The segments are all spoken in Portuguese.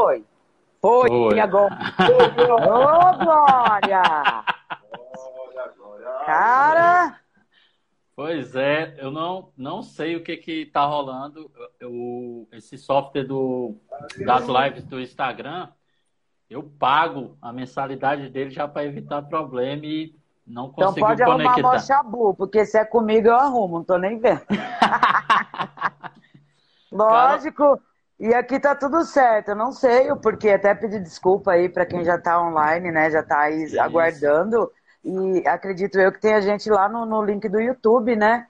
foi. Foi, foi. agora. Ô, oh, Glória! Cara! Pois é, eu não, não sei o que que tá rolando. Eu, esse software do, das lives do Instagram, eu pago a mensalidade dele já para evitar problema e não consigo então pode conectar. arrumar chabu, porque se é comigo eu arrumo, não tô nem vendo. Lógico. E aqui tá tudo certo. Eu não sei o porquê. Até pedir desculpa aí para quem já tá online, né? Já tá aí Isso. aguardando. E acredito eu que tem a gente lá no, no link do YouTube, né?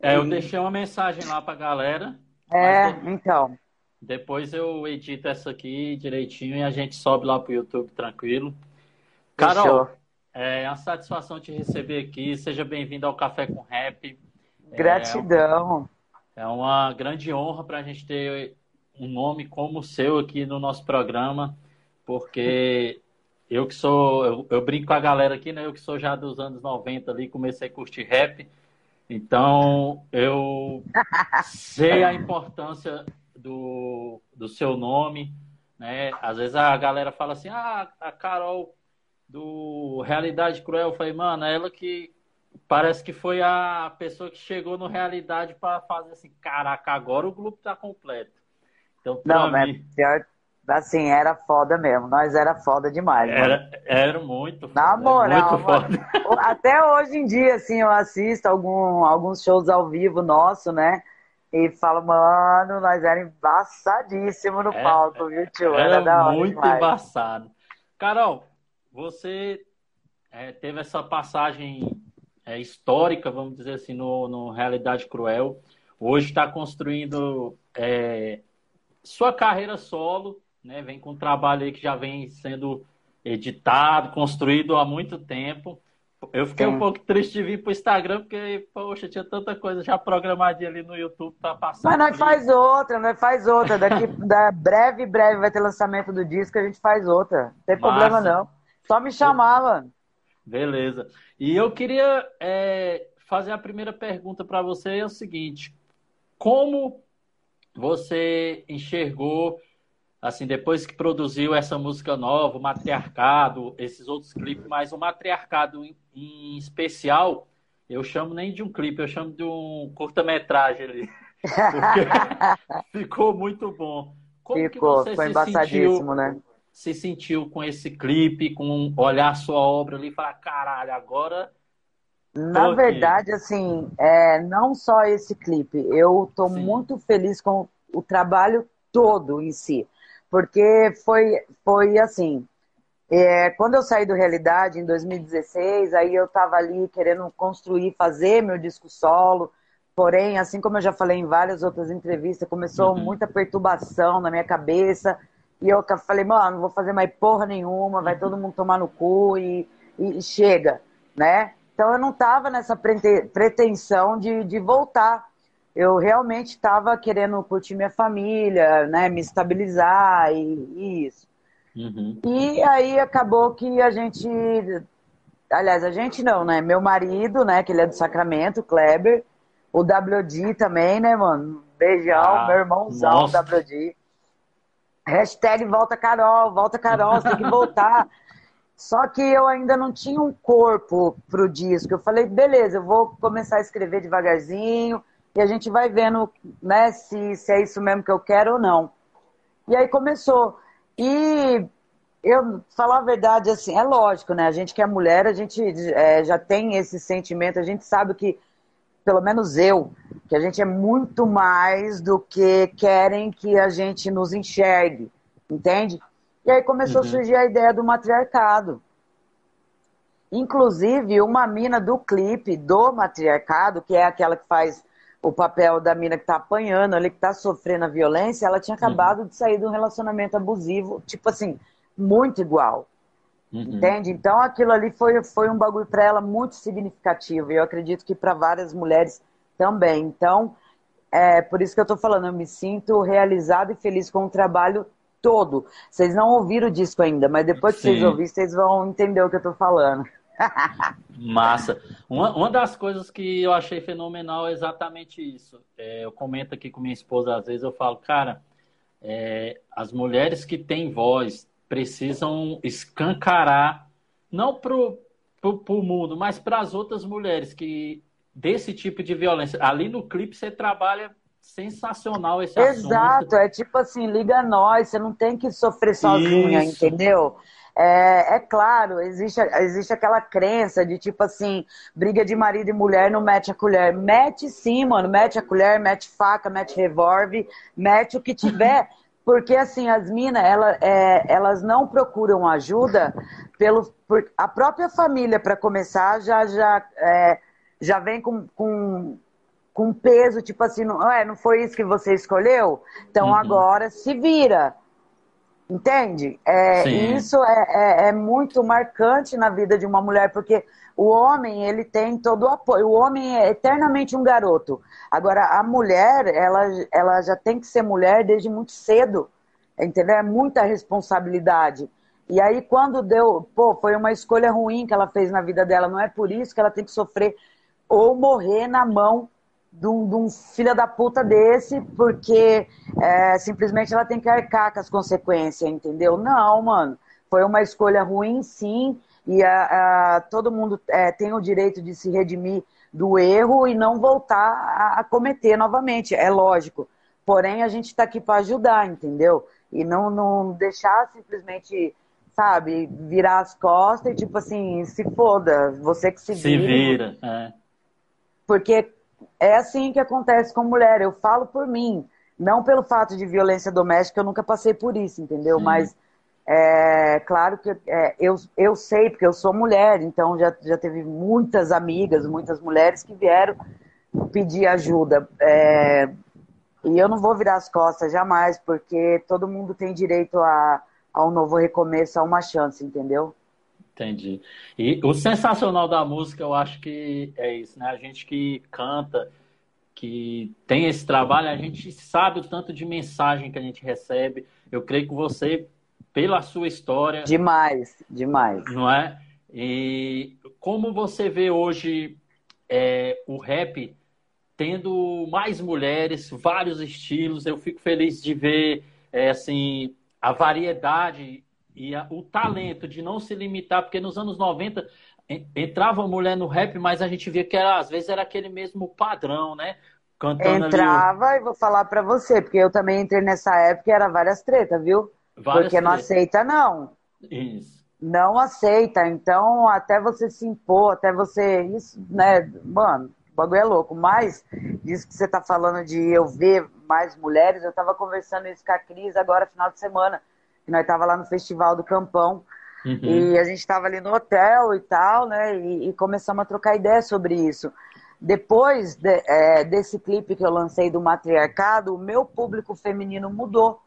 É, eu deixei uma mensagem lá pra galera. É, então. Depois eu edito essa aqui direitinho e a gente sobe lá pro YouTube tranquilo. Carol, é uma satisfação te receber aqui. Seja bem-vindo ao Café com Rap. Gratidão. É, é uma grande honra para a gente ter um nome como o seu aqui no nosso programa, porque eu que sou, eu, eu, brinco com a galera aqui, né? Eu que sou já dos anos 90 ali, comecei a curtir rap. Então, eu sei a importância do, do seu nome, né? Às vezes a galera fala assim, ah, a Carol do Realidade Cruel. Eu falei, mano, é ela que parece que foi a pessoa que chegou no Realidade para fazer assim, caraca, agora o grupo tá completo. Então, Não, mim... pior, assim, era foda mesmo. Nós era foda demais. Era, era muito foda. Na moral, muito foda. até hoje em dia, assim, eu assisto algum, alguns shows ao vivo nosso, né? E falo, mano, nós era embaçadíssimo no é, palco, viu, tio? Era, era muito demais. embaçado. Carol, você é, teve essa passagem é, histórica, vamos dizer assim, no, no Realidade Cruel. Hoje está construindo é, sua carreira solo, né? Vem com um trabalho aí que já vem sendo editado, construído há muito tempo. Eu fiquei Sim. um pouco triste de vir para o Instagram, porque, poxa, tinha tanta coisa já programadinha ali no YouTube para passar. Mas nós faz outra, nós faz outra. Daqui da breve, breve vai ter lançamento do disco, a gente faz outra. Não tem Massa. problema não. Só me chamar, mano. Beleza. E eu queria é, fazer a primeira pergunta para você é o seguinte: como você enxergou, assim, depois que produziu essa música nova, o Matriarcado, esses outros clipes, mas o Matriarcado em, em especial, eu chamo nem de um clipe, eu chamo de um curta-metragem ali. ficou muito bom. Como ficou, que você foi se sentiu, né? Se sentiu com esse clipe, com olhar sua obra ali e falar, caralho, agora na verdade, assim, é, não só esse clipe, eu estou muito feliz com o trabalho todo em si, porque foi, foi assim, é, quando eu saí do Realidade em 2016, aí eu estava ali querendo construir, fazer meu disco solo, porém, assim como eu já falei em várias outras entrevistas, começou uhum. muita perturbação na minha cabeça, e eu falei, mano, não vou fazer mais porra nenhuma, vai todo mundo tomar no cu e, e chega, né? Então eu não estava nessa pretensão de, de voltar. Eu realmente estava querendo curtir minha família, né, me estabilizar e, e isso. Uhum. E aí acabou que a gente, aliás, a gente não, né? Meu marido, né, que ele é do Sacramento, Kleber, o WD também, né, mano? Beijão, ah, meu irmãozão, nossa. WD. Hashtag volta Carol, volta Carol, você tem que voltar. Só que eu ainda não tinha um corpo para o disco. Eu falei, beleza, eu vou começar a escrever devagarzinho e a gente vai vendo né, se, se é isso mesmo que eu quero ou não. E aí começou. E eu, falar a verdade, assim, é lógico, né? A gente que é mulher, a gente é, já tem esse sentimento, a gente sabe que, pelo menos eu, que a gente é muito mais do que querem que a gente nos enxergue, entende? E aí começou uhum. a surgir a ideia do matriarcado. Inclusive, uma mina do clipe do matriarcado, que é aquela que faz o papel da mina que tá apanhando, ali que tá sofrendo a violência, ela tinha acabado uhum. de sair de um relacionamento abusivo, tipo assim, muito igual. Uhum. Entende? Então aquilo ali foi, foi um bagulho para ela muito significativo. E eu acredito que para várias mulheres também. Então, é por isso que eu tô falando, eu me sinto realizada e feliz com o trabalho todo. Vocês não ouviram o disco ainda, mas depois que Sim. vocês ouvirem, vocês vão entender o que eu tô falando. Massa. Uma, uma das coisas que eu achei fenomenal é exatamente isso. É, eu comento aqui com minha esposa, às vezes eu falo, cara, é, as mulheres que têm voz precisam escancarar, não para o mundo, mas para as outras mulheres que desse tipo de violência. Ali no clipe você trabalha sensacional esse Exato, assunto. é tipo assim, liga a nós, você não tem que sofrer sozinha, Isso. entendeu? É, é, claro, existe, existe aquela crença de tipo assim, briga de marido e mulher não mete a colher. Mete sim, mano, mete a colher, mete faca, mete revólver, mete o que tiver. Porque assim, as minas, ela, é, elas não procuram ajuda pelo. Por, a própria família, para começar, já, já, é, já vem com, com, com peso, tipo assim, não, é, não foi isso que você escolheu? Então uhum. agora se vira. Entende? É, isso é, é, é, muito marcante na vida de uma mulher, porque o homem, ele tem todo o apoio. O homem é eternamente um garoto. Agora, a mulher, ela, ela já tem que ser mulher desde muito cedo. Entendeu? É muita responsabilidade. E aí, quando deu, pô, foi uma escolha ruim que ela fez na vida dela. Não é por isso que ela tem que sofrer ou morrer na mão de um, de um filho da puta desse, porque é, simplesmente ela tem que arcar com as consequências, entendeu? Não, mano. Foi uma escolha ruim, sim, e a, a todo mundo é, tem o direito de se redimir do erro e não voltar a, a cometer novamente, é lógico. Porém, a gente está aqui para ajudar, entendeu? E não, não deixar simplesmente, sabe, virar as costas e tipo assim, se foda, você que se, se vira. Se vira, é. Porque é assim que acontece com mulher. Eu falo por mim, não pelo fato de violência doméstica, eu nunca passei por isso, entendeu? Sim. Mas é claro que é, eu, eu sei, porque eu sou mulher, então já, já teve muitas amigas, muitas mulheres que vieram pedir ajuda. É, e eu não vou virar as costas jamais, porque todo mundo tem direito a, a um novo recomeço, a uma chance, entendeu? Entendi. E o sensacional da música, eu acho que é isso, né? A gente que canta, que tem esse trabalho, a gente sabe o tanto de mensagem que a gente recebe. Eu creio que você, pela sua história. Demais, demais. Não é? E como você vê hoje é, o rap tendo mais mulheres, vários estilos, eu fico feliz de ver é, assim a variedade e a, o talento de não se limitar, porque nos anos 90 entrava mulher no rap, mas a gente via que era, às vezes era aquele mesmo padrão, né? Cantando entrava ali... e vou falar para você, porque eu também entrei nessa época e era várias tretas, viu? Várias porque tretas. não aceita, não. Isso. Não aceita. Então, até você se impor, até você. Isso, né? Mano, o bagulho é louco. Mas, disso que você tá falando de eu ver mais mulheres, eu tava conversando isso com a Cris agora, final de semana que nós tava lá no Festival do Campão. Uhum. E a gente estava ali no hotel e tal, né? E, e, começamos a trocar ideia sobre isso. Depois de, é, desse clipe que eu lancei do matriarcado, o meu público feminino mudou.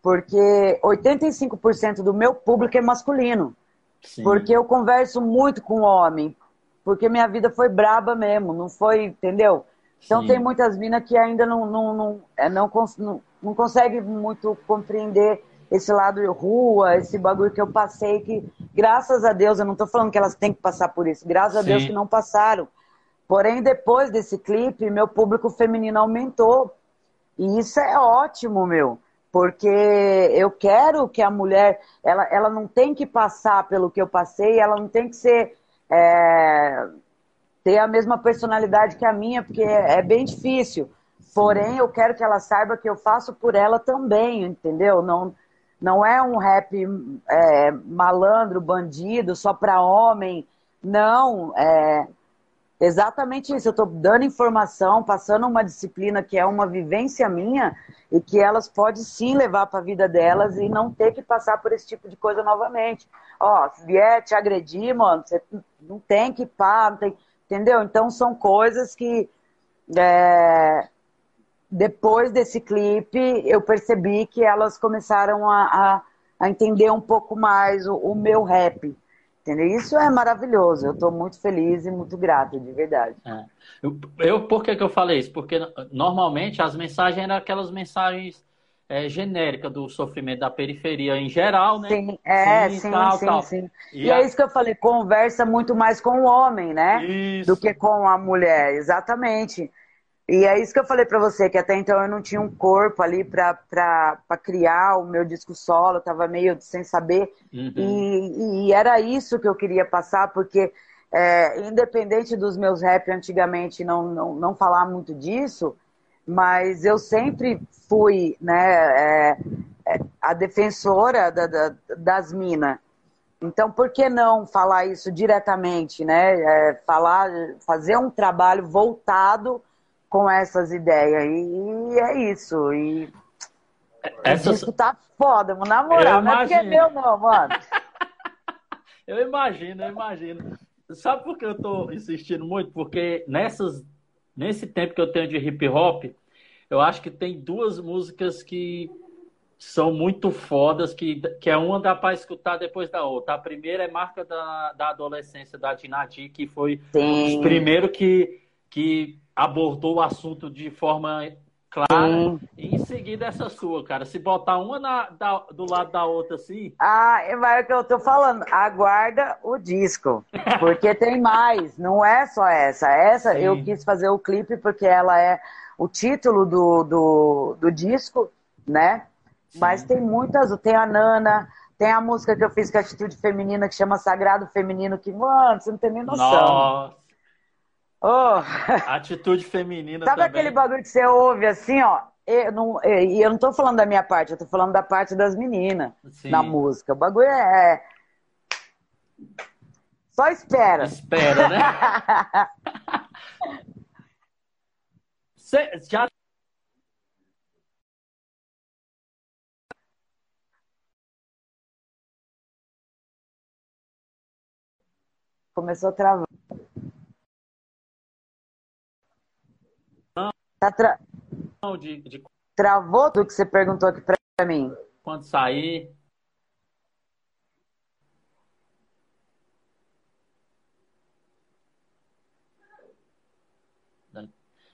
Porque 85% do meu público é masculino. Sim. Porque eu converso muito com homem. Porque minha vida foi braba mesmo, não foi, entendeu? Então Sim. tem muitas minas que ainda não, não, não, é, não, não, não consegue muito compreender esse lado rua, esse bagulho que eu passei, que graças a Deus, eu não tô falando que elas têm que passar por isso, graças Sim. a Deus que não passaram. Porém, depois desse clipe, meu público feminino aumentou. E isso é ótimo, meu. Porque eu quero que a mulher, ela, ela não tem que passar pelo que eu passei, ela não tem que ser. É, ter a mesma personalidade que a minha, porque é, é bem difícil. Porém, eu quero que ela saiba que eu faço por ela também, entendeu? Não, não é um rap é, malandro, bandido, só para homem. Não, é exatamente isso. Eu estou dando informação, passando uma disciplina que é uma vivência minha e que elas podem sim levar para a vida delas e não ter que passar por esse tipo de coisa novamente. Ó, se vier te agredir, mano, você não tem que pá, não tem... entendeu? Então são coisas que é, depois desse clipe, eu percebi que elas começaram a, a, a entender um pouco mais o, o, meu rap. Entendeu? Isso é maravilhoso. Eu estou muito feliz e muito grato, de verdade. É. Eu, eu, por que, que eu falei isso? Porque normalmente as mensagens eram aquelas mensagens é, genéricas do sofrimento da periferia em geral, né? Sim, é, sim, sim, tal, sim, tal. sim. E, e a... é isso que eu falei, conversa muito mais com o homem, né? Isso. Do que com a mulher, exatamente. E é isso que eu falei para você, que até então eu não tinha um corpo ali para criar o meu disco solo, eu tava meio sem saber. Uhum. E, e, era isso que eu queria passar, porque é, independente dos meus rap antigamente não, não, não falar muito disso, mas eu sempre fui né, é, é, a defensora da, da, das minas. Então, por que não falar isso diretamente, né? É, falar, fazer um trabalho voltado com essas ideias. E, é isso. E Essa... isso tá foda, mano. Na moral, não é porque é meu, não, mano. eu imagino, eu imagino. Sabe por que eu tô insistindo muito? Porque nessas, nesse tempo que eu tenho de hip hop, eu acho que tem duas músicas que são muito fodas, que, que é uma dá para escutar depois da outra. A primeira é marca da, da adolescência da Dinadi, que foi Sim. o primeiro que, que abordou o assunto de forma clara. Sim. E em seguida essa sua, cara. Se botar uma na, da, do lado da outra assim. Ah, é o que eu tô falando. Aguarda o disco. Porque tem mais. Não é só essa. Essa Sim. eu quis fazer o clipe porque ela é o título do, do, do disco, né? Sim. Mas tem muitas. Tem a Nana. Tem a música que eu fiz com a Atitude Feminina, que chama Sagrado Feminino, que, mano, você não tem nem noção. Nossa. Oh. Atitude feminina Sabe também. aquele bagulho que você ouve assim, ó? Eu não, e eu não tô falando da minha parte, eu tô falando da parte das meninas Sim. na música. O bagulho é. é só espera. Espera, né? Você já começou a travar. Tá tra... de, de... Travou tudo que você perguntou aqui pra mim. Quando sair.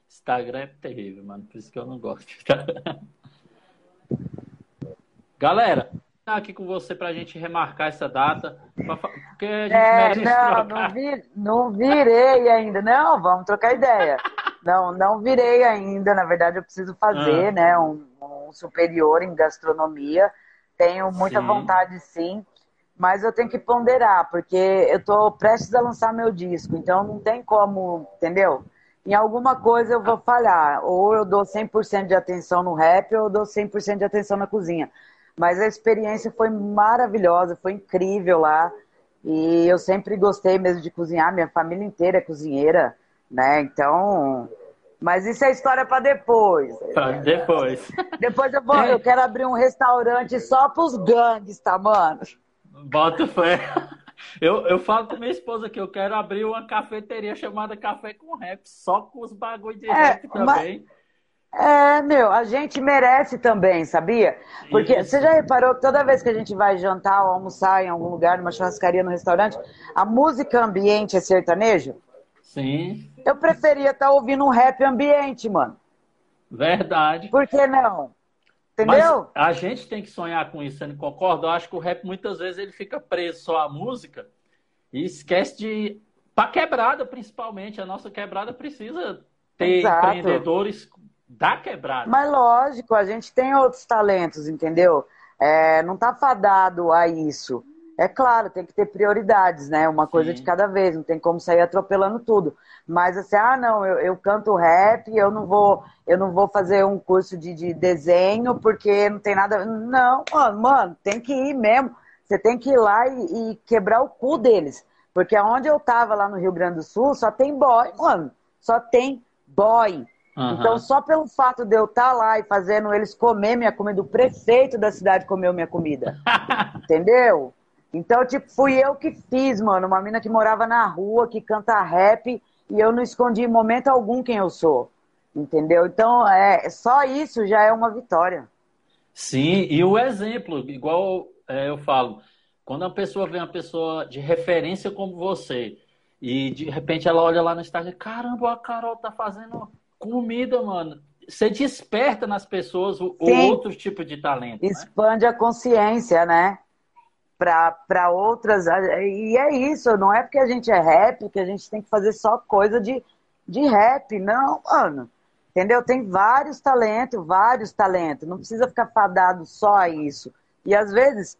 Instagram é terrível, mano. Por isso que eu não gosto. Galera, aqui com você pra gente remarcar essa data. Porque a gente é, não, não, vi, não virei ainda. Não, vamos trocar ideia. Não, não virei ainda. Na verdade, eu preciso fazer, ah. né, um, um, superior em gastronomia. Tenho muita sim. vontade, sim. Mas eu tenho que ponderar, porque eu estou prestes a lançar meu disco. Então, não tem como, entendeu? Em alguma coisa eu vou falhar. Ou eu dou 100% de atenção no rap, ou eu dou 100% de atenção na cozinha. Mas a experiência foi maravilhosa, foi incrível lá. E eu sempre gostei mesmo de cozinhar. Minha família inteira é cozinheira né? Então, mas isso é história para depois. Depois. Depois eu vou, eu quero abrir um restaurante só para os gangues, tá, mano? Bota fé. Eu, eu falo com minha esposa que eu quero abrir uma cafeteria chamada Café com Rap, só com os bagulho de é, rap também. Mas... É, meu, a gente merece também, sabia? Porque Isso. você já reparou que toda vez que a gente vai jantar ou almoçar em algum lugar, numa churrascaria, no restaurante, a música ambiente é sertanejo? Sim. Eu preferia estar tá ouvindo um rap ambiente, mano. Verdade. Por que não? Entendeu? Mas a gente tem que sonhar com isso, você não concorda? Eu acho que o rap muitas vezes ele fica preso só à música e esquece de. Pra quebrada, principalmente. A nossa quebrada precisa ter Exato. empreendedores da quebrada. Mas lógico, a gente tem outros talentos, entendeu? É, não tá fadado a isso. É claro, tem que ter prioridades, né? Uma coisa Sim. de cada vez, não tem como sair atropelando tudo. Mas assim, ah, não, eu, eu canto rap, eu não vou, eu não vou fazer um curso de, de desenho porque não tem nada. Não, mano, mano, tem que ir mesmo. Você tem que ir lá e, e quebrar o cu deles. Porque onde eu tava lá no Rio Grande do Sul, só tem boy, mano. Só tem boy. Uhum. Então, só pelo fato de eu estar tá lá e fazendo eles comer minha comida, o prefeito da cidade comeu minha comida. entendeu? Então, tipo, fui eu que fiz, mano. Uma mina que morava na rua, que canta rap, e eu não escondi em momento algum quem eu sou. Entendeu? Então, é, só isso já é uma vitória. Sim, e o exemplo, igual é, eu falo, quando uma pessoa vê uma pessoa de referência como você, e de repente ela olha lá no Instagram, caramba, a Carol tá fazendo comida, mano. Você desperta nas pessoas o, outro tipo de talento. Né? Expande né? a consciência, né? Para outras. E é isso, não é porque a gente é rap que a gente tem que fazer só coisa de, de rap, não, mano. Entendeu? Tem vários talentos, vários talentos. Não precisa ficar fadado só a isso. E às vezes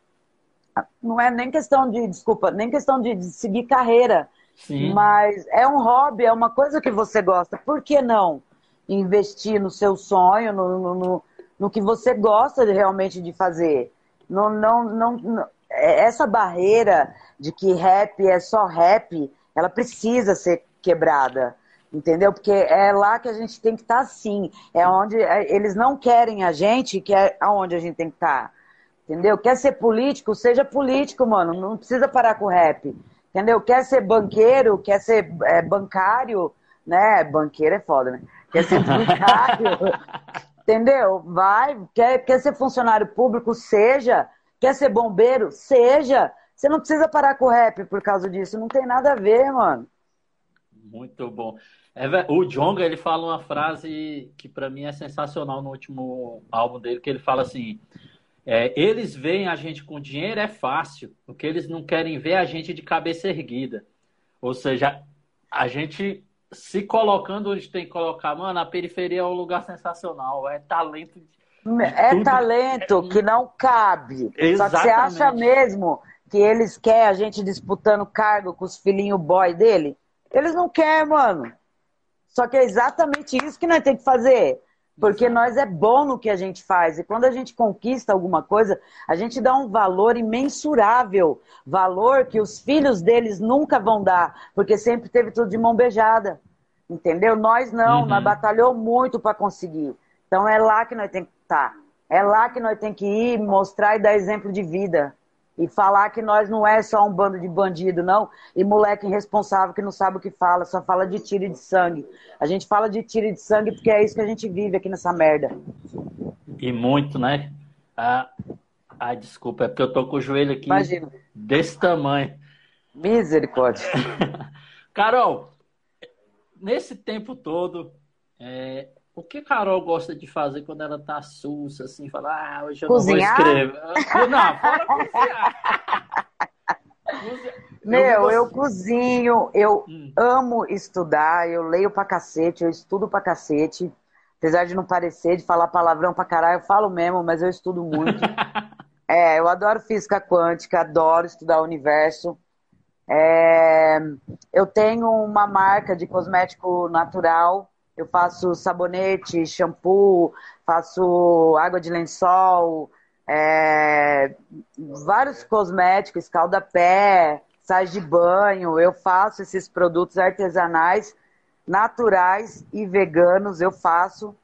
não é nem questão de, desculpa, nem questão de, de seguir carreira. Sim. Mas é um hobby, é uma coisa que você gosta. Por que não investir no seu sonho, no, no, no, no que você gosta de, realmente de fazer? Não, não, não, não, essa barreira de que rap é só rap, ela precisa ser quebrada. Entendeu? Porque é lá que a gente tem que estar tá, sim. É onde é, eles não querem a gente, que é aonde a gente tem que estar. Tá. Entendeu? Quer ser político, seja político, mano. Não precisa parar com o rap. Entendeu? Quer ser banqueiro, quer ser é, bancário, né? Banqueiro é foda, né? Quer ser bancário. entendeu? Vai. Quer, quer ser funcionário público, seja. Quer ser bombeiro, seja. Você não precisa parar com o rap por causa disso. Não tem nada a ver, mano. Muito bom. É, o Jonga, ele fala uma frase que para mim é sensacional no último álbum dele, que ele fala assim: é, eles veem a gente com dinheiro é fácil, o que eles não querem ver é a gente de cabeça erguida. Ou seja, a gente se colocando onde tem que colocar, mano, a periferia é um lugar sensacional, é talento. É tudo. talento que não cabe. Exatamente. Só que você acha mesmo que eles querem a gente disputando cargo com os filhinhos boy dele? Eles não querem, mano. Só que é exatamente isso que nós temos que fazer. Porque nós é bom no que a gente faz. E quando a gente conquista alguma coisa, a gente dá um valor imensurável. Valor que os filhos deles nunca vão dar. Porque sempre teve tudo de mão beijada. Entendeu? Nós não, uhum. nós batalhou muito para conseguir. Então é lá que nós temos estar. É lá que nós temos que ir, mostrar e dar exemplo de vida. E falar que nós não é só um bando de bandido, não. E moleque irresponsável que não sabe o que fala, só fala de tiro e de sangue. A gente fala de tiro e de sangue porque é isso que a gente vive aqui nessa merda. E muito, né? Ah, ah desculpa, é porque eu tô com o joelho aqui Imagina. desse tamanho. Misericórdia. Carol, nesse tempo todo, é, o que Carol gosta de fazer quando ela tá sussa, assim, falar, ah, hoje eu cozinhar? não vou escrever. Não, fora cozinhar. Meu, eu cozinho, eu hum. amo estudar, eu leio pra cacete, eu estudo pra cacete. Apesar de não parecer, de falar palavrão pra caralho, eu falo mesmo, mas eu estudo muito. é, eu adoro física quântica, adoro estudar o universo. É, eu tenho uma marca de cosmético natural eu faço sabonete, shampoo, faço água de lençol, é, vários cosméticos, escalda-pé, sais de banho. Eu faço esses produtos artesanais, naturais e veganos. Eu faço.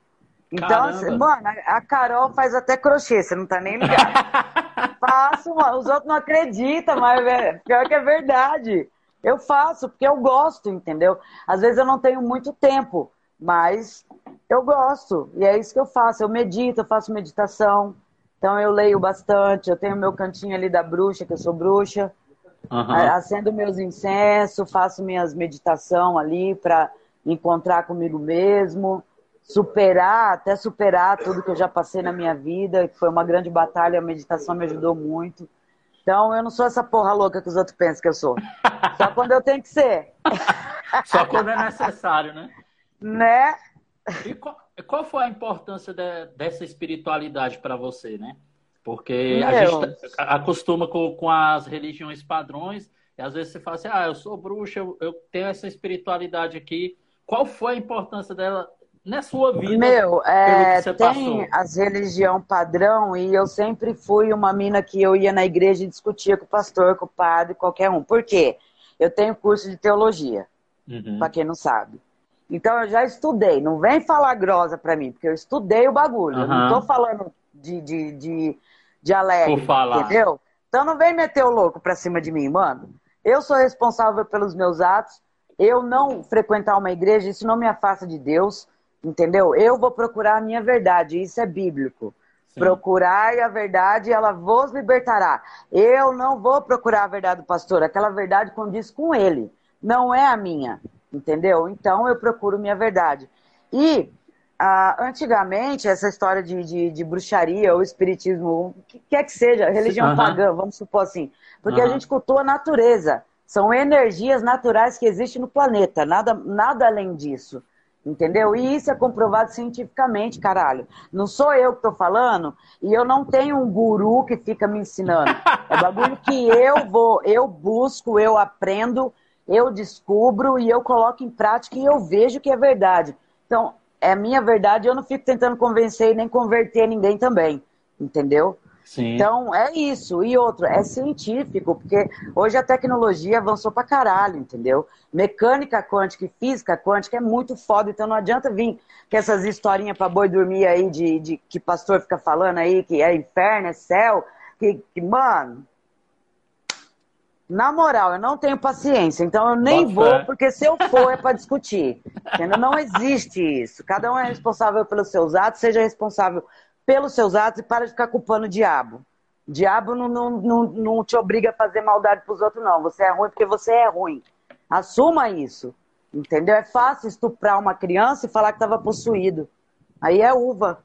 Então, assim, mano, a Carol faz até crochê, você não tá nem ligado. faço, mano. Os outros não acreditam, mas é, pior que é verdade. Eu faço porque eu gosto, entendeu? Às vezes eu não tenho muito tempo. Mas eu gosto, e é isso que eu faço. Eu medito, eu faço meditação. Então eu leio bastante, eu tenho meu cantinho ali da bruxa, que eu sou bruxa. Uhum. Acendo meus incensos, faço minhas meditação ali para encontrar comigo mesmo, superar, até superar tudo que eu já passei na minha vida, que foi uma grande batalha, a meditação me ajudou muito. Então eu não sou essa porra louca que os outros pensam que eu sou. Só quando eu tenho que ser. Só quando é necessário, né? Né? E qual, qual foi a importância de, dessa espiritualidade para você, né? Porque Meu. a gente acostuma com, com as religiões padrões, e às vezes você fala assim, ah, eu sou bruxa, eu, eu tenho essa espiritualidade aqui. Qual foi a importância dela na sua vida? Meu, é, tem passou? as religião padrão e eu sempre fui uma mina que eu ia na igreja e discutia com o pastor, com o padre, qualquer um. Por quê? Eu tenho curso de teologia, uhum. para quem não sabe. Então eu já estudei. Não vem falar grosa pra mim, porque eu estudei o bagulho. Uhum. Eu não tô falando de, de, de, de alegre, Por falar. entendeu? Então não vem meter o louco pra cima de mim, mano. Eu sou responsável pelos meus atos. Eu não frequentar uma igreja, isso não me afasta de Deus, entendeu? Eu vou procurar a minha verdade, isso é bíblico. Sim. Procurai a verdade, ela vos libertará. Eu não vou procurar a verdade do pastor, aquela verdade condiz com ele, não é a minha entendeu? Então eu procuro minha verdade. E ah, antigamente, essa história de, de, de, bruxaria ou espiritismo, o que quer que seja, religião uhum. pagã, vamos supor assim, porque uhum. a gente cultua a natureza. São energias naturais que existem no planeta, nada, nada além disso. Entendeu? E isso é comprovado cientificamente, caralho. Não sou eu que tô falando e eu não tenho um guru que fica me ensinando. É bagulho que eu vou, eu busco, eu aprendo, eu descubro e eu coloco em prática e eu vejo que é verdade. Então, é minha verdade, eu não fico tentando convencer e nem converter ninguém também. Entendeu? Sim. Então, é isso. E outro, é científico, porque hoje a tecnologia avançou pra caralho, entendeu? Mecânica quântica e física quântica é muito foda, então não adianta vir com essas historinhas pra boi dormir aí de, de que pastor fica falando aí que é inferno, é céu, que, que mano. Na moral, eu não tenho paciência, então eu nem Boa vou, fé. porque se eu for é para discutir. Entendeu? Não existe isso. Cada um é responsável pelos seus atos, seja responsável pelos seus atos e para de ficar culpando o diabo. O diabo não, não, não, não te obriga a fazer maldade para os outros, não. Você é ruim porque você é ruim. Assuma isso. Entendeu? É fácil estuprar uma criança e falar que estava possuído. Aí é uva.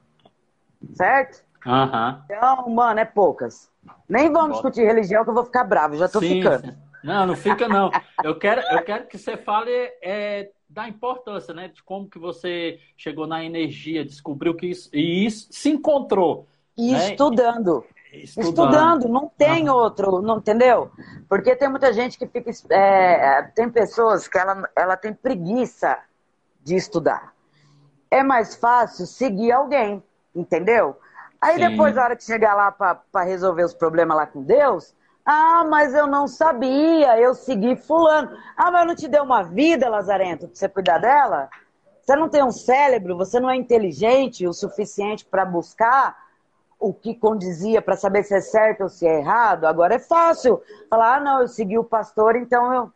Certo? Uhum. Então, mano, é poucas. Nem vamos discutir religião que eu vou ficar bravo, já tô Sim. ficando. Não, não fica não. Eu quero, eu quero que você fale é, da importância, né? De como que você chegou na energia, descobriu que isso, e isso se encontrou. E né? estudando. Estudando. estudando. não tem outro, não entendeu? Porque tem muita gente que fica. É, tem pessoas que ela, ela tem preguiça de estudar. É mais fácil seguir alguém, entendeu? Aí Sim. depois, na hora que chegar lá para resolver os problemas lá com Deus, ah, mas eu não sabia, eu segui fulano. Ah, mas não te deu uma vida, Lazarento, pra você cuidar dela? Você não tem um cérebro, você não é inteligente o suficiente para buscar o que condizia para saber se é certo ou se é errado. Agora é fácil falar, ah, não, eu segui o pastor, então eu,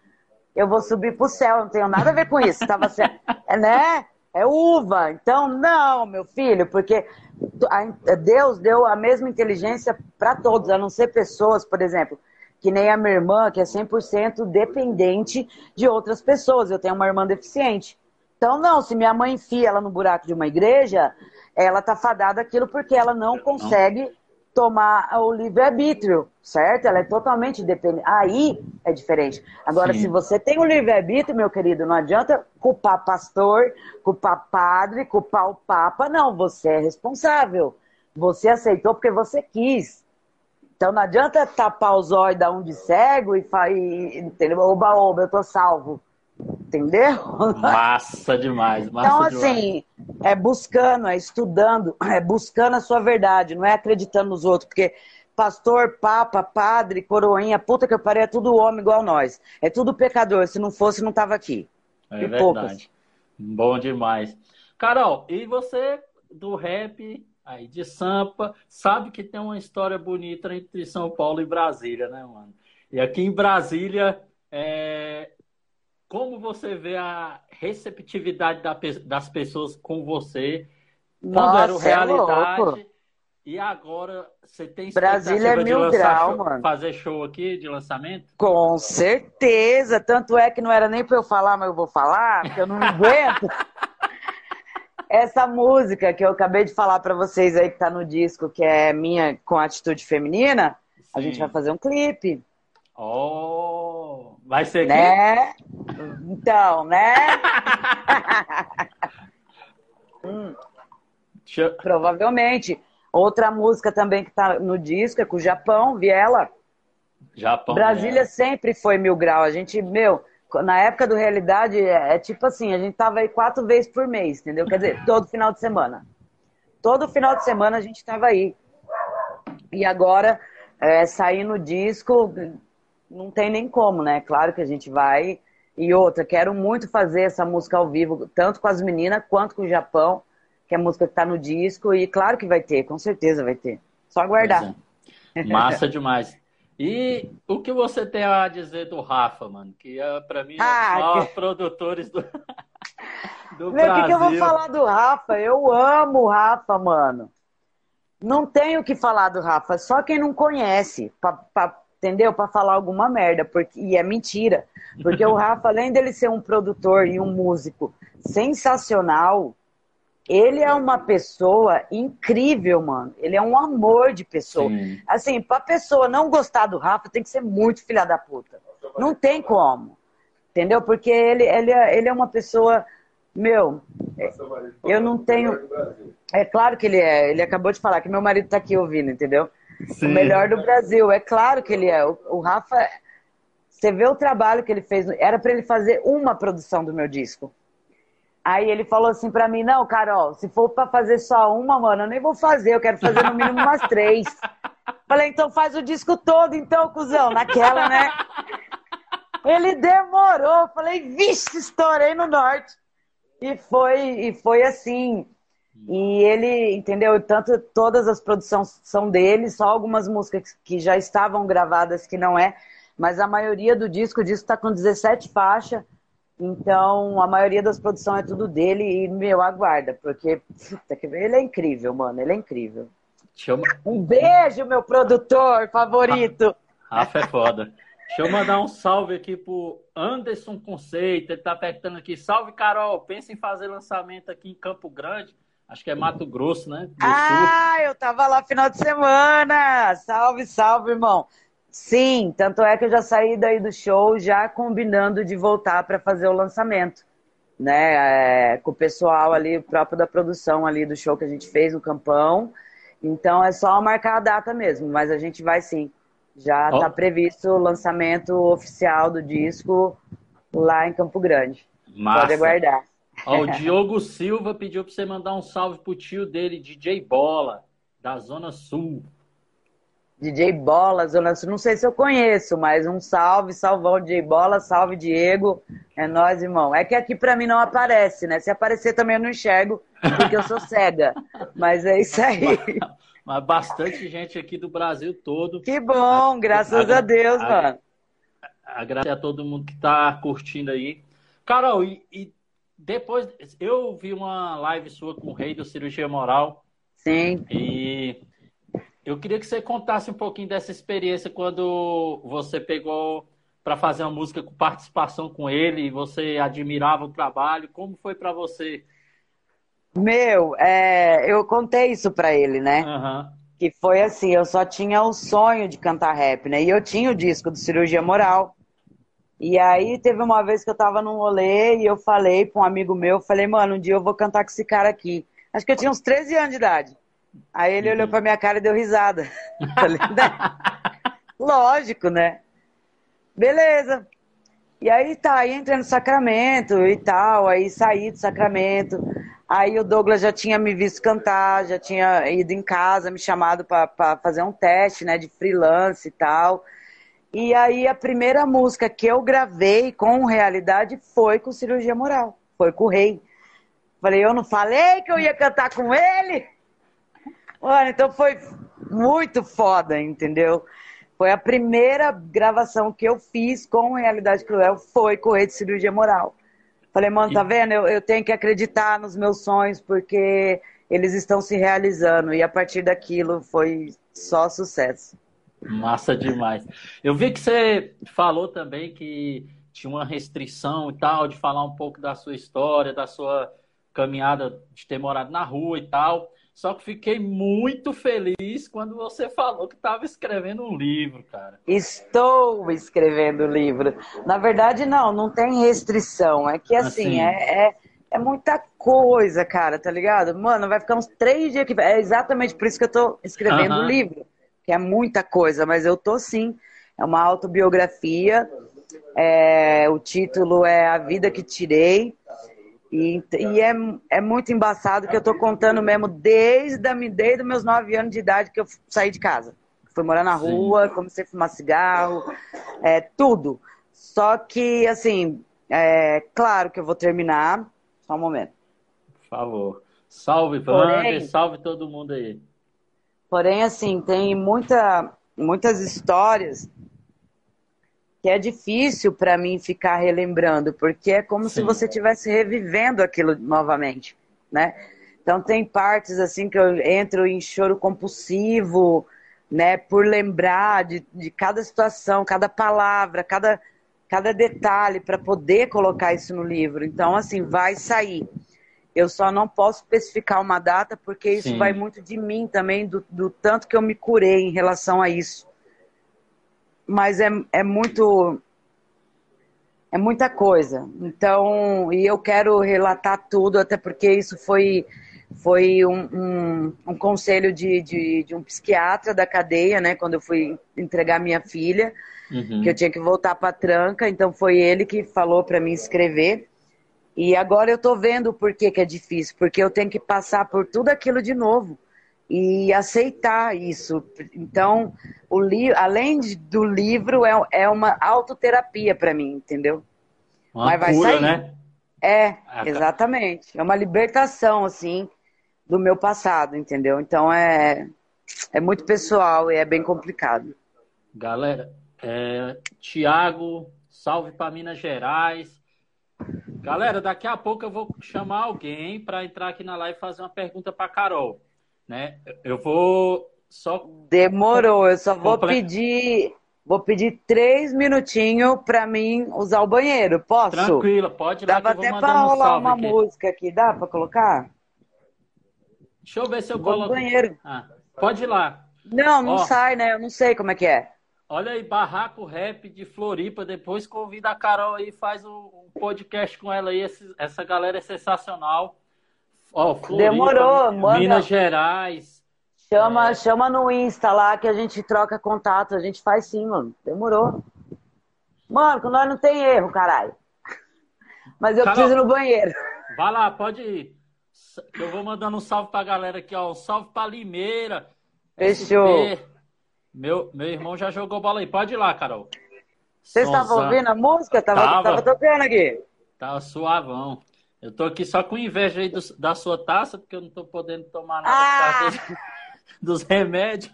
eu vou subir para o céu, não tenho nada a ver com isso. Tava certo. É, né? É uva. Então, não, meu filho, porque Deus deu a mesma inteligência para todos, a não ser pessoas, por exemplo, que nem a minha irmã, que é 100% dependente de outras pessoas. Eu tenho uma irmã deficiente. Então, não, se minha mãe enfia ela no buraco de uma igreja, ela tá fadada aquilo porque ela não consegue tomar o livre-arbítrio, certo? Ela é totalmente dependente. Aí é diferente. Agora, Sim. se você tem o livre-arbítrio, meu querido, não adianta culpar pastor, culpar padre, culpar o papa. Não, você é responsável. Você aceitou porque você quis. Então não adianta tapar os olhos da um de cego e, e entendeu? Oba, oba, eu tô salvo. Entendeu? Massa demais. Massa então, assim, demais. é buscando, é estudando, é buscando a sua verdade, não é acreditando nos outros, porque pastor, papa, padre, coroinha, puta que eu parei, é tudo homem igual nós. É tudo pecador. Se não fosse, não tava aqui. É e verdade. Poucas. Bom demais. Carol, e você do rap aí de Sampa, sabe que tem uma história bonita entre São Paulo e Brasília, né, mano? E aqui em Brasília, é, como você vê a receptividade das pessoas com você quando Nossa, era é realidade é e agora você tem Brasília é mil grau, show, mano. fazer show aqui de lançamento? Com certeza, tanto é que não era nem para eu falar, mas eu vou falar, porque eu não aguento. Essa música que eu acabei de falar para vocês aí que tá no disco, que é minha com atitude feminina, Sim. a gente vai fazer um clipe. Oh, vai ser aqui? Né? Então, né? hum. Provavelmente. Outra música também que tá no disco é com o Japão, Viela. Japão. Brasília sempre foi mil grau. A gente, meu, na época do realidade, é, é, tipo assim, a gente tava aí quatro vezes por mês, entendeu? Quer dizer, todo final de semana. Todo final de semana a gente tava aí. E agora, é, sair no disco, não tem nem como, né? Claro que a gente vai. E outra, quero muito fazer essa música ao vivo, tanto com as meninas quanto com o Japão, que é a música que tá no disco. E claro que vai ter, com certeza vai ter. Só aguardar. É. Massa demais. E o que você tem a dizer do Rafa, mano? Que é, para mim, é ah, um dos maiores que... produtores do, do Meu, Brasil. O que, que eu vou falar do Rafa? Eu amo o Rafa, mano. Não tenho o que falar do Rafa, só quem não conhece. Entendeu? Para falar alguma merda, porque e é mentira. Porque o Rafa, além dele ser um produtor e um músico sensacional, ele é uma pessoa incrível, mano. Ele é um amor de pessoa. Sim. Assim, pra pessoa não gostar do Rafa, tem que ser muito filha da puta. Não tem como. Entendeu? Porque ele, ele, é, ele é uma pessoa. Meu, Eu não tenho. É claro que ele é. Ele acabou de falar que meu marido está aqui ouvindo, entendeu? Sim. O melhor do Brasil. É claro que ele é. O, o Rafa, você vê o trabalho que ele fez. Era para ele fazer uma produção do meu disco. Aí ele falou assim para mim: Não, Carol, se for para fazer só uma, mano, eu nem vou fazer. Eu quero fazer no mínimo umas três. Falei: Então faz o disco todo, então, cuzão. Naquela, né? Ele demorou. Falei: Vixe, estourei no norte. E foi, e foi assim. E ele, entendeu? Tanto todas as produções são dele, só algumas músicas que já estavam gravadas que não é, mas a maioria do disco, o disco tá com 17 faixas. Então, a maioria das produções é tudo dele e, meu, aguarda, porque puta, ele é incrível, mano, ele é incrível. Chama... Um beijo, meu produtor favorito. Rafa é foda. Deixa eu mandar um salve aqui pro Anderson Conceito. Ele tá apertando aqui. Salve, Carol. Pensa em fazer lançamento aqui em Campo Grande. Acho que é Mato Grosso, né? Do ah, Sul. eu tava lá final de semana. Salve, salve, irmão. Sim, tanto é que eu já saí daí do show já combinando de voltar para fazer o lançamento, né? É, com o pessoal ali, próprio da produção ali do show que a gente fez no Campão. Então é só marcar a data mesmo, mas a gente vai sim. Já está oh. previsto o lançamento oficial do disco lá em Campo Grande. Massa. Pode aguardar. Ó, o Diogo Silva pediu para você mandar um salve pro tio dele, DJ Bola, da Zona Sul. DJ Bola, Zona Sul, não sei se eu conheço, mas um salve, salvão DJ Bola, salve Diego. É nós, irmão. É que aqui para mim não aparece, né? Se aparecer também eu não enxergo, porque eu sou cega. Mas é isso aí. Mas bastante gente aqui do Brasil todo. Que bom, graças a, a Deus, a, mano. Agradecer a todo mundo que tá curtindo aí. Carol, e, e, depois eu vi uma live sua com o rei do cirurgia moral. Sim. E eu queria que você contasse um pouquinho dessa experiência quando você pegou para fazer uma música com participação com ele e você admirava o trabalho. Como foi para você meu, é, eu contei isso pra ele, né? Uhum. Que foi assim, eu só tinha o sonho de cantar rap, né? E eu tinha o disco do Cirurgia Moral. E aí teve uma vez que eu tava num rolê e eu falei pra um amigo meu, falei, mano, um dia eu vou cantar com esse cara aqui. Acho que eu tinha uns 13 anos de idade. Aí ele uhum. olhou pra minha cara e deu risada. falei, né? Lógico, né? Beleza. E aí tá, aí entrei no Sacramento e tal, aí saí do Sacramento. Aí o Douglas já tinha me visto cantar, já tinha ido em casa, me chamado para fazer um teste, né, de freelance e tal. E aí a primeira música que eu gravei com realidade foi com cirurgia moral, foi com o Rei. Falei, eu não falei que eu ia cantar com ele? Mano, então foi muito foda, entendeu? Foi a primeira gravação que eu fiz com Realidade Cruel, foi com o Rei de Cirurgia Moral. Falei, mano, tá vendo? Eu, eu tenho que acreditar nos meus sonhos porque eles estão se realizando. E a partir daquilo foi só sucesso. Massa demais. Eu vi que você falou também que tinha uma restrição e tal, de falar um pouco da sua história, da sua caminhada de ter morado na rua e tal. Só que fiquei muito feliz quando você falou que estava escrevendo um livro, cara. Estou escrevendo um livro. Na verdade, não, não tem restrição. É que assim, assim. É, é, é, muita coisa, cara, tá ligado? Mano, vai ficar uns três dias que. É exatamente por isso que eu tô escrevendo o uh -huh. livro. Que é muita coisa, mas eu tô sim. É uma autobiografia. É, o título é A Vida que Tirei. E, e é, é muito embaçado que eu tô contando mesmo desde, a, desde os meus nove anos de idade que eu saí de casa. Fui morar na rua, Sim. comecei a fumar cigarro, é, tudo. Só que, assim, é claro que eu vou terminar. Só um momento. Por favor. Salve, Wander, salve todo mundo aí. Porém, assim, tem muita, muitas histórias que é difícil para mim ficar relembrando, porque é como Sim. se você estivesse revivendo aquilo novamente, né? Então tem partes assim que eu entro em choro compulsivo, né, por lembrar de, de cada situação, cada palavra, cada, cada detalhe para poder colocar isso no livro. Então, assim, vai sair. Eu só não posso especificar uma data porque isso Sim. vai muito de mim também, do, do tanto que eu me curei em relação a isso mas é, é muito é muita coisa. Então, e eu quero relatar tudo, até porque isso foi, foi um, um, um conselho de, de, de, um psiquiatra da cadeia, né? Quando eu fui entregar minha filha, uhum. que eu tinha que voltar para tranca. Então, foi ele que falou para mim escrever. E agora eu tô vendo por que, que é difícil, porque eu tenho que passar por tudo aquilo de novo e aceitar isso. Então, o li além de, do livro, é, é uma autoterapia para mim, entendeu? Uma Mas vai cura, sair. né? É, ah, tá. exatamente. É uma libertação, assim, do meu passado, entendeu? Então é, é muito pessoal e é bem complicado. Galera, é, Tiago, salve para Minas Gerais. Galera, daqui a pouco eu vou chamar alguém para entrar aqui na live e fazer uma pergunta para Carol né? Eu vou só. Demorou, eu só vou Comple... pedir. Vou pedir três minutinhos para mim usar o banheiro. Posso? Tranquila, pode ir lá Dava até para rolar uma aqui. música aqui, dá para colocar? Deixa eu ver se eu vou coloco. No banheiro. Ah, pode ir lá. Não, não Ó, sai, né? Eu não sei como é que é. Olha aí, Barraco Rap de Floripa. Depois convida a Carol aí, faz um podcast com ela aí. Esse, essa galera é sensacional. Ó, Floripa, Demorou, manda. Minas Gerais. Chama, é... chama no Insta lá que a gente troca contato. A gente faz sim, mano. Demorou. Mano, com nós não tem erro, caralho. Mas eu Carol, preciso ir no banheiro. Vai lá, pode ir. Eu vou mandando um salve pra galera aqui, ó. Um salve pra Limeira. Fechou. Meu, meu irmão já jogou bola aí. Pode ir lá, Carol. Vocês estavam ouvindo a música? Tava, tava. tava tocando aqui. Tava suavão. Eu tô aqui só com inveja aí do, da sua taça, porque eu não tô podendo tomar nada ah! dos, remédios.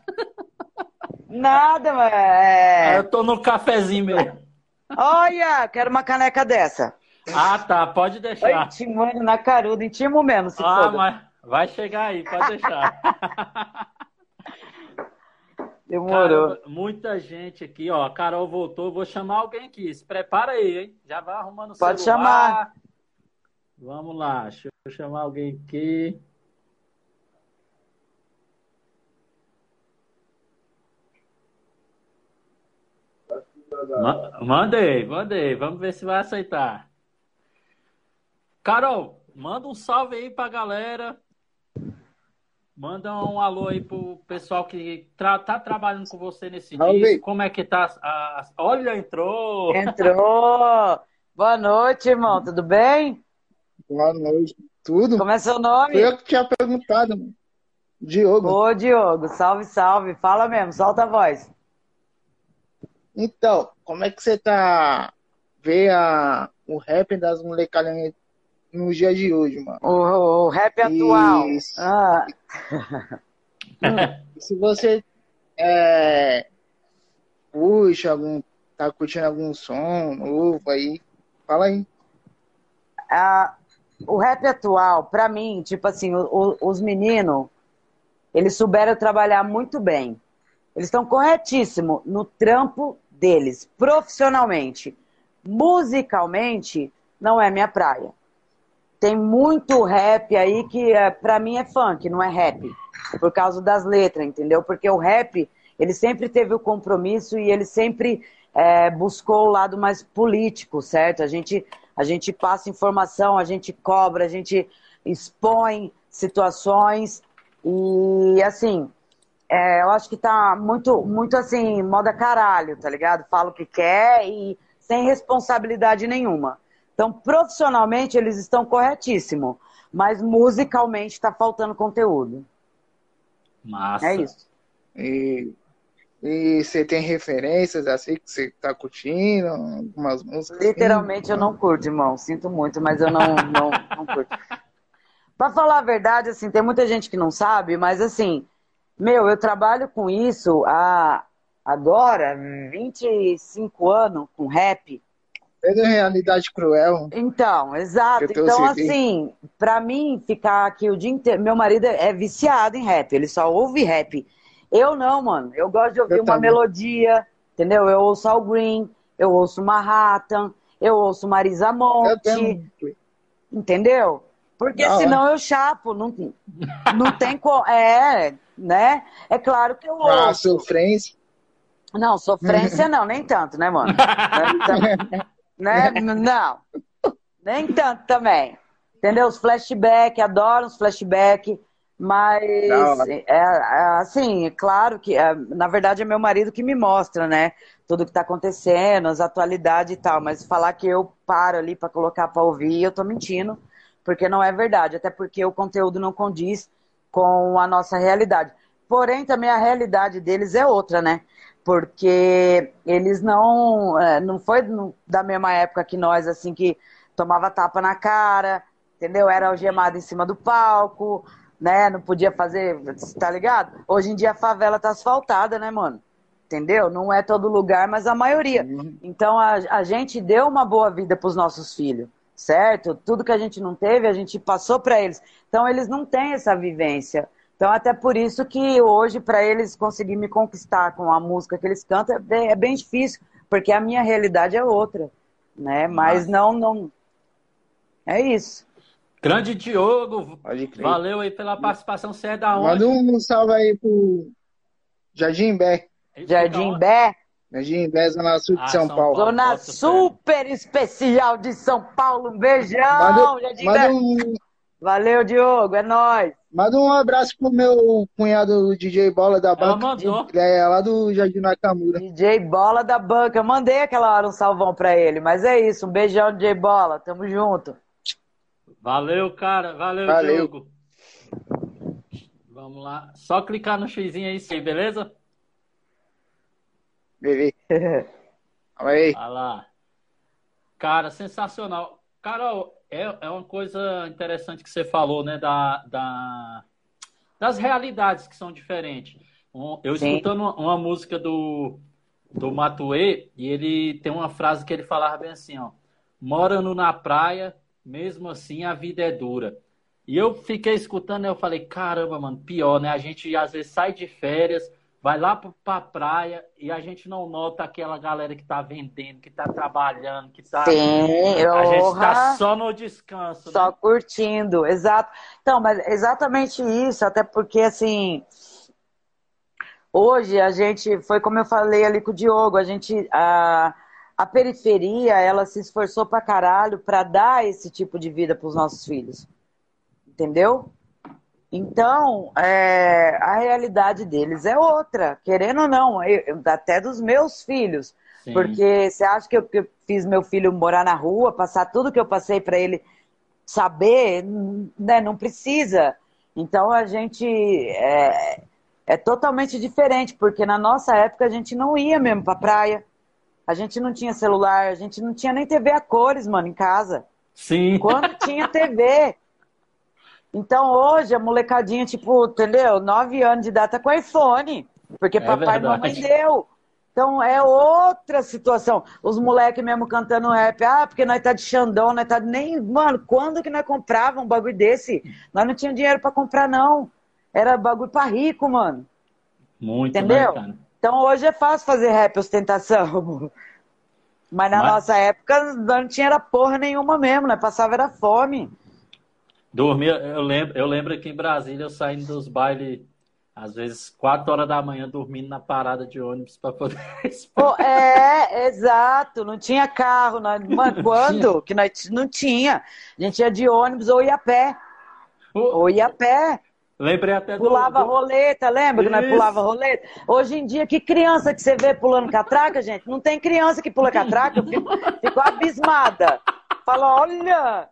Nada, mas. É... Eu tô no cafezinho mesmo. Olha, quero uma caneca dessa. Ah, tá, pode deixar. Intimando na caruda, intimo mesmo, se ah, for. mas vai chegar aí, pode deixar. Demorou. Caramba, muita gente aqui, ó. A Carol voltou, vou chamar alguém aqui. Se prepara aí, hein? Já vai arrumando o Pode celular. chamar. Vamos lá, deixa eu chamar alguém aqui. Mandei, mandei. Vamos ver se vai aceitar. Carol, manda um salve aí pra galera. Manda um alô aí pro pessoal que tra tá trabalhando com você nesse dia. Como é que tá? A... Olha, entrou! Entrou! Boa noite, irmão. Tudo bem? Boa noite. Tudo? Como é seu nome? Foi eu que tinha perguntado, mano. Diogo. Ô, Diogo, salve, salve. Fala mesmo, solta a voz. Então, como é que você tá vê a, o rap das molecadinhas nos dias de hoje, mano? O, o rap atual. Ah. Se você é, puxa algum, tá curtindo algum som novo aí, fala aí. Ah, o rap atual, para mim, tipo assim, o, o, os meninos, eles souberam trabalhar muito bem. Eles estão corretíssimos no trampo deles, profissionalmente. Musicalmente, não é minha praia. Tem muito rap aí que é, para mim é funk, não é rap. Por causa das letras, entendeu? Porque o rap, ele sempre teve o compromisso e ele sempre é, buscou o lado mais político, certo? A gente a gente passa informação, a gente cobra, a gente expõe situações e assim, é, eu acho que tá muito, muito assim, moda caralho, tá ligado? Fala o que quer e sem responsabilidade nenhuma. Então, profissionalmente, eles estão corretíssimos, mas musicalmente está faltando conteúdo. Massa. É isso. E e você tem referências assim que você tá curtindo? Algumas músicas? Literalmente assim? eu não curto, irmão. Sinto muito, mas eu não, não, não curto. Pra falar a verdade, assim, tem muita gente que não sabe, mas assim, meu, eu trabalho com isso há agora 25 anos com rap. É da realidade cruel. Então, exato. Então, assim, pra mim ficar aqui o dia inteiro. Meu marido é viciado em rap, ele só ouve rap. Eu não, mano. Eu gosto de ouvir eu uma também. melodia, entendeu? Eu ouço Al Green, eu ouço Manhattan, eu ouço Marisa Monte. Entendeu? Porque não, senão é. eu chapo, não, não tem como. É, né? É claro que eu ah, ouço. Ah, sofrência. Não, sofrência não, nem tanto, né, mano? Né? Não. Nem tanto também. Entendeu? Os flashback, adoro os flashback. Mas, é, é, assim, é claro que, é, na verdade, é meu marido que me mostra, né? Tudo que tá acontecendo, as atualidades e tal. Mas falar que eu paro ali para colocar para ouvir, eu tô mentindo, porque não é verdade. Até porque o conteúdo não condiz com a nossa realidade. Porém, também a realidade deles é outra, né? Porque eles não. É, não foi da mesma época que nós, assim, que tomava tapa na cara, entendeu? Era algemado em cima do palco né? Não podia fazer, tá ligado? Hoje em dia a favela tá asfaltada, né, mano? Entendeu? Não é todo lugar, mas a maioria. Uhum. Então a, a gente deu uma boa vida para os nossos filhos, certo? Tudo que a gente não teve, a gente passou para eles. Então eles não têm essa vivência. Então até por isso que hoje para eles conseguir me conquistar com a música que eles cantam é, é bem difícil, porque a minha realidade é outra, né? Mas não não é isso. Grande Diogo, valeu aí pela participação. Você é da onde? Manda um salve aí pro Jardim Bé. Jardim Bé? Jardim Bé, Zona Sul de ah, São, São, Paulo. Zona super especial de São Paulo. Um beijão, manda, Jardim manda Bé. Um... Valeu, Diogo, é nóis. Manda um abraço pro meu cunhado DJ Bola da Banca. Ele é lá do Jardim Nakamura. DJ Bola da Banca. Eu mandei aquela hora um salvão pra ele. Mas é isso, um beijão, DJ Bola. Tamo junto. Valeu, cara. Valeu, Valeu. Diogo. Vamos lá. Só clicar no xizinho aí, sim, beleza? Beleza. aí. Vai lá. Cara, sensacional. Carol, é, é uma coisa interessante que você falou, né? Da, da, das realidades que são diferentes. Eu Sim. escutando uma, uma, música do, do Matuê, e ele tem uma frase que ele falava bem assim, ó. Morando na praia, mesmo assim a vida é dura. E eu fiquei escutando e eu falei, caramba, mano, pior, né? A gente às vezes sai de férias, vai lá pra praia e a gente não nota aquela galera que tá vendendo, que tá trabalhando, que tá. Sim, a gente tá só no descanso. Só né? curtindo, exato. Então, mas exatamente isso, até porque assim. Hoje a gente, foi como eu falei ali com o Diogo, a gente. A, a periferia, ela se esforçou pra caralho pra dar esse tipo de vida pros nossos filhos. Entendeu? Então, é, a realidade deles é outra, querendo ou não, eu, até dos meus filhos. Sim. Porque você acha que eu, que eu, fiz meu filho morar na rua, passar tudo que eu passei para ele saber, né? Não precisa. Então a gente é, é totalmente diferente, porque na nossa época a gente não ia mesmo pra praia. A gente não tinha celular, a gente não tinha nem TV a cores, mano, em casa. Sim. Quando tinha TV. Então hoje a molecadinha, tipo, entendeu? Nove anos de idade tá com iPhone. Porque é papai e mamãe deu. Então é outra situação. Os moleques mesmo cantando rap, ah, porque nós tá de Xandão, nós tá nem. Mano, quando que nós comprava um bagulho desse? Nós não tinha dinheiro para comprar, não. Era bagulho pra rico, mano. Muito, Entendeu? Né, então hoje é fácil fazer rap ostentação. Mas na Mas... nossa época não tinha era porra nenhuma mesmo, né? Passava era fome. Dormia, eu lembro, eu lembro aqui em Brasília, eu saindo dos bailes, às vezes, 4 horas da manhã, dormindo na parada de ônibus para poder. Pô, é, exato, não tinha carro. Nós, mano, quando? Que nós não tinha. A gente ia de ônibus ou ia a pé. Ou ia a pé. Lembrei até do. Pulava do... roleta, lembra Isso. que nós pulava roleta? Hoje em dia, que criança que você vê pulando catraca, gente? Não tem criança que pula catraca, eu fico, fico abismada. Fala, olha,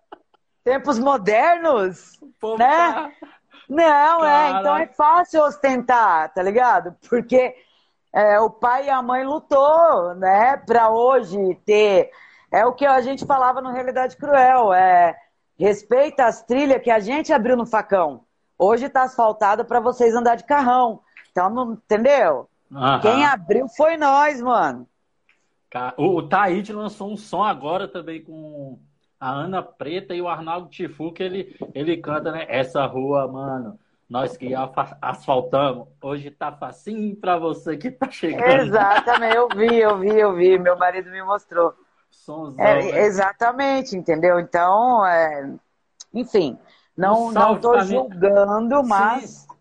tempos modernos, Pô, né? Tá... Não, Cara. é, então é fácil ostentar, tá ligado? Porque é, o pai e a mãe lutou, né, pra hoje ter. É o que a gente falava no Realidade Cruel, é respeita as trilhas que a gente abriu no facão. Hoje está asfaltado para vocês andar de carrão. Então, não, entendeu? Aham. Quem abriu foi nós, mano. O, o Taíde lançou um som agora também com a Ana Preta e o Arnaldo Tifu, que ele, ele canta, né? Essa rua, mano, nós que asfaltamos, hoje tá facinho para você que tá chegando. Exatamente, eu vi, eu vi, eu vi, meu marido me mostrou. Sonzão, é, né? Exatamente, entendeu? Então, é... enfim, não, um não tô julgando, mas. Sim.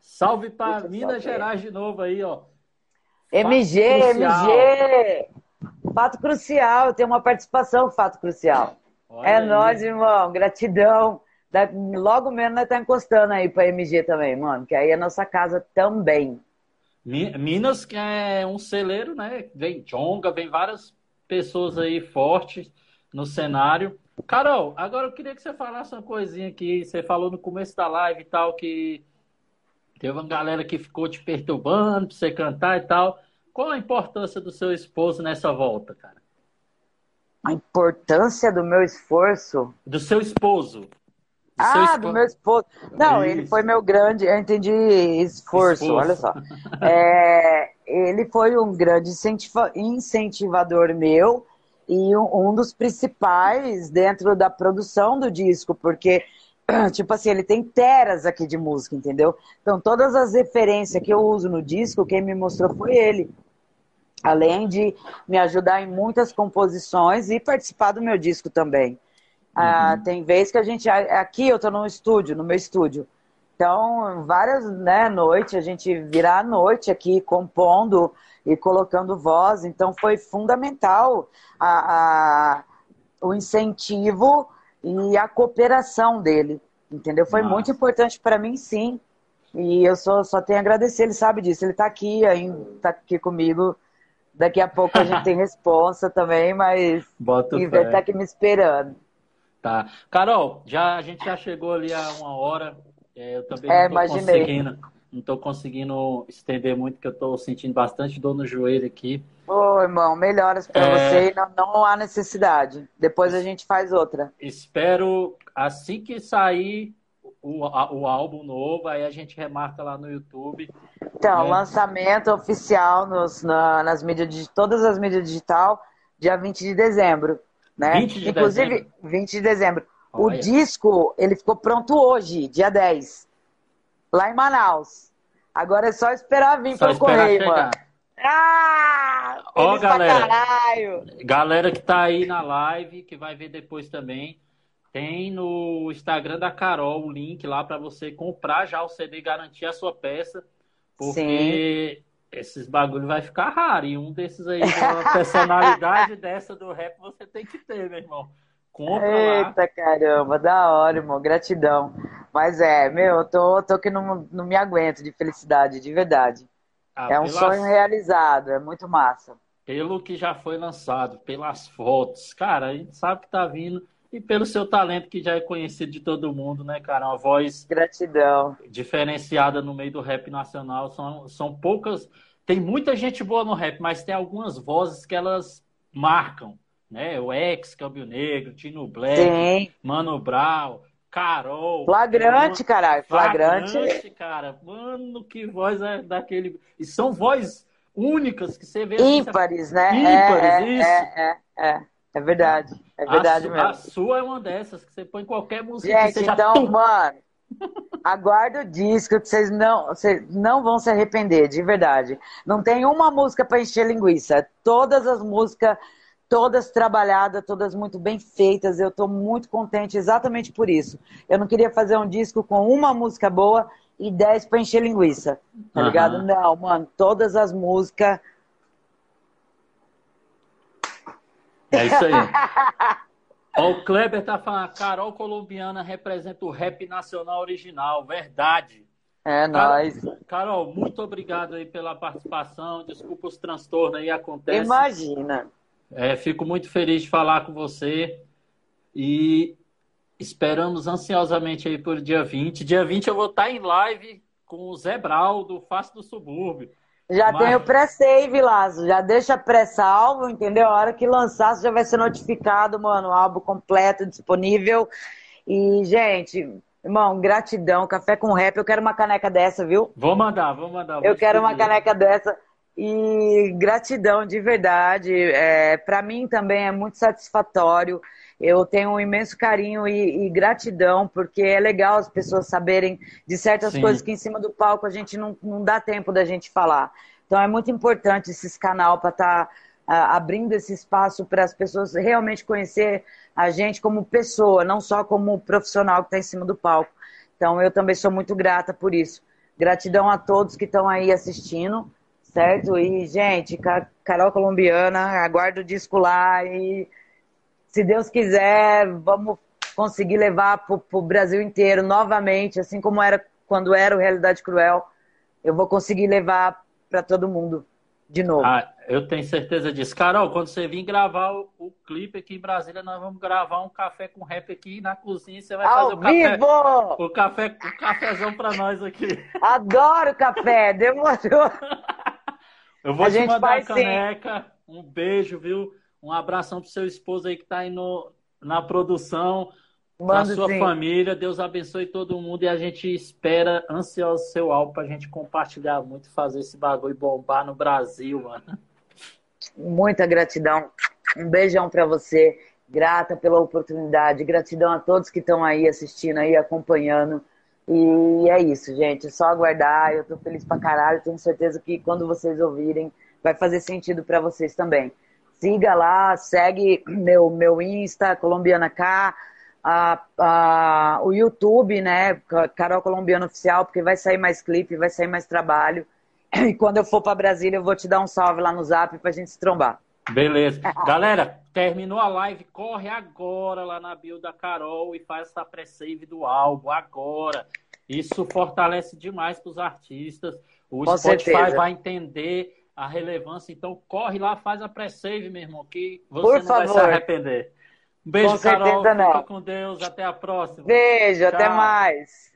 Salve para Minas Gerais de novo aí, ó. MG, MG! Fato Crucial, tem uma participação Fato Crucial. Olha é aí. nós, irmão. Gratidão. Logo menos nós tá encostando aí pra MG também, mano. Que aí é nossa casa também. Minas, que é um celeiro, né? Vem Jonga, vem várias pessoas aí fortes no cenário. Carol, agora eu queria que você falasse uma coisinha aqui. Você falou no começo da live e tal que teve uma galera que ficou te perturbando pra você cantar e tal. Qual a importância do seu esposo nessa volta, cara? A importância do meu esforço? Do seu esposo. Do ah, seu esposo. do meu esposo. Não, Isso. ele foi meu grande, eu entendi esforço, esforço. olha só. é, ele foi um grande incentiva, incentivador meu e um, um dos principais dentro da produção do disco, porque tipo assim, ele tem teras aqui de música, entendeu? Então, todas as referências que eu uso no disco, quem me mostrou foi ele além de me ajudar em muitas composições e participar do meu disco também. Ah, uhum. tem vezes que a gente. Aqui eu estou no estúdio, no meu estúdio. Então, várias né, noites, a gente virá à noite aqui compondo e colocando voz. Então, foi fundamental a, a, o incentivo e a cooperação dele. Entendeu? Foi Nossa. muito importante para mim, sim. E eu só, só tenho a agradecer, ele sabe disso. Ele está aqui, ainda está aqui comigo Daqui a pouco a gente tem resposta também, mas Bota o tá aqui me esperando. Tá. Carol, já, a gente já chegou ali a uma hora. É, eu também é, não estou conseguindo, não tô conseguindo estender muito, porque eu estou sentindo bastante dor no joelho aqui. Ô, irmão, melhoras para é... você. Não, não há necessidade. Depois a gente faz outra. Espero, assim que sair o, o álbum novo, aí a gente remarca lá no YouTube. Então, né? lançamento oficial nos, na, nas mídias de todas as mídias digital, dia 20 de dezembro. Né? 20 de Inclusive, dezembro. 20 de dezembro. Olha. O disco, ele ficou pronto hoje, dia 10. Lá em Manaus. Agora é só esperar vir só pelo correio, chegar. mano. Ah! Ó, galera. Galera que tá aí na live, que vai ver depois também. Tem no Instagram da Carol o link lá para você comprar já o CD e garantir a sua peça. Porque Sim. esses bagulho vai ficar raro. E um desses aí, uma personalidade dessa do rap, você tem que ter, meu irmão. Compra Eita lá. caramba, da hora, irmão. Gratidão. Mas é, meu, eu tô, tô que não, não me aguento de felicidade, de verdade. Ah, é um pelas... sonho realizado, é muito massa. Pelo que já foi lançado, pelas fotos, cara, a gente sabe que tá vindo e pelo seu talento que já é conhecido de todo mundo, né, cara? Uma voz gratidão diferenciada no meio do rap nacional. São, são poucas. Tem muita gente boa no rap, mas tem algumas vozes que elas marcam, né? O ex Câmbio Negro, Tino Black, Sim. Mano Brown, Carol. Flagrante, mano, caralho. Flagrante. Flagrante, cara. Mano, que voz é daquele. E são vozes únicas que você vê. Ímpares, assim, né? Ímpares, é, é, isso. É, é, é. É verdade. É verdade a mesmo. A sua é uma dessas, que você põe qualquer música Gente, que seja então, tum. mano, aguarda o disco que vocês não, vocês não vão se arrepender, de verdade. Não tem uma música para encher linguiça. Todas as músicas, todas trabalhadas, todas muito bem feitas. Eu estou muito contente exatamente por isso. Eu não queria fazer um disco com uma música boa e dez para encher linguiça. Tá uhum. ligado? Não, mano, todas as músicas É isso aí. Ó, o Kleber tá falando, a Carol Colombiana representa o rap nacional original, verdade. É nóis. Carol, muito obrigado aí pela participação. Desculpa os transtornos aí, acontece. Imagina. É, fico muito feliz de falar com você e esperamos ansiosamente aí por dia 20. Dia 20 eu vou estar em live com o Zé Brau, do Face do Subúrbio. Já Mas... tem o pré-save lá, já deixa pré-salvo, entendeu? A hora que lançar, você já vai ser notificado, mano, o álbum completo, disponível. E, gente, irmão, gratidão, café com rap, eu quero uma caneca dessa, viu? Vou mandar, vou mandar. Vou eu quero uma caneca dessa. E gratidão, de verdade. É, para mim também é muito satisfatório eu tenho um imenso carinho e, e, gratidão, porque é legal as pessoas saberem de certas Sim. coisas que em cima do palco a gente não, não dá tempo da gente falar. Então é muito importante esse canal para estar tá, uh, abrindo esse espaço para as pessoas realmente conhecer a gente como pessoa, não só como profissional que está em cima do palco. Então eu também sou muito grata por isso. Gratidão a todos que estão aí assistindo certo? E, gente, Carol Colombiana, aguardo o disco lá e, se Deus quiser, vamos conseguir levar para o Brasil inteiro novamente, assim como era quando era o Realidade Cruel. Eu vou conseguir levar para todo mundo de novo. Ah, eu tenho certeza disso. Carol, quando você vir gravar o, o, clipe aqui em Brasília, nós vamos gravar um café com rap aqui na cozinha. Você vai Ao fazer o vivo! café, o café, o cafezão para nós aqui. Adoro café, demorou. Eu vou a te mandar a caneca. Sim. Um beijo, viu? Um abração pro seu esposo aí que tá aí no, na produção. Mando sua sim. família. Deus abençoe todo mundo e a gente espera ansioso seu álbum pra gente compartilhar muito, fazer esse bagulho bombar no Brasil, mano. Muita gratidão. Um beijão para você. Grata pela oportunidade. Gratidão a todos que estão aí assistindo aí, acompanhando. E é isso, gente. É só aguardar. Eu tô feliz pra caralho. Tenho certeza que quando vocês ouvirem, vai fazer sentido para vocês também. Siga lá, segue meu, meu Insta, Colombiana K, a, a, o YouTube, né? Carol Colombiana Oficial, porque vai sair mais clipe, vai sair mais trabalho. E quando eu for para Brasília, eu vou te dar um salve lá no zap pra gente se trombar. Beleza. Galera, terminou a live, corre agora lá na bio da Carol e faz essa pré-save do álbum agora. Isso fortalece demais para os artistas. O Com Spotify certeza. vai entender a relevância. Então corre lá, faz a pré-save, meu irmão, que você Por não favor. vai se arrepender. Um beijo, com Carol. Não. Fica com Deus. Até a próxima. Beijo, Tchau. até mais.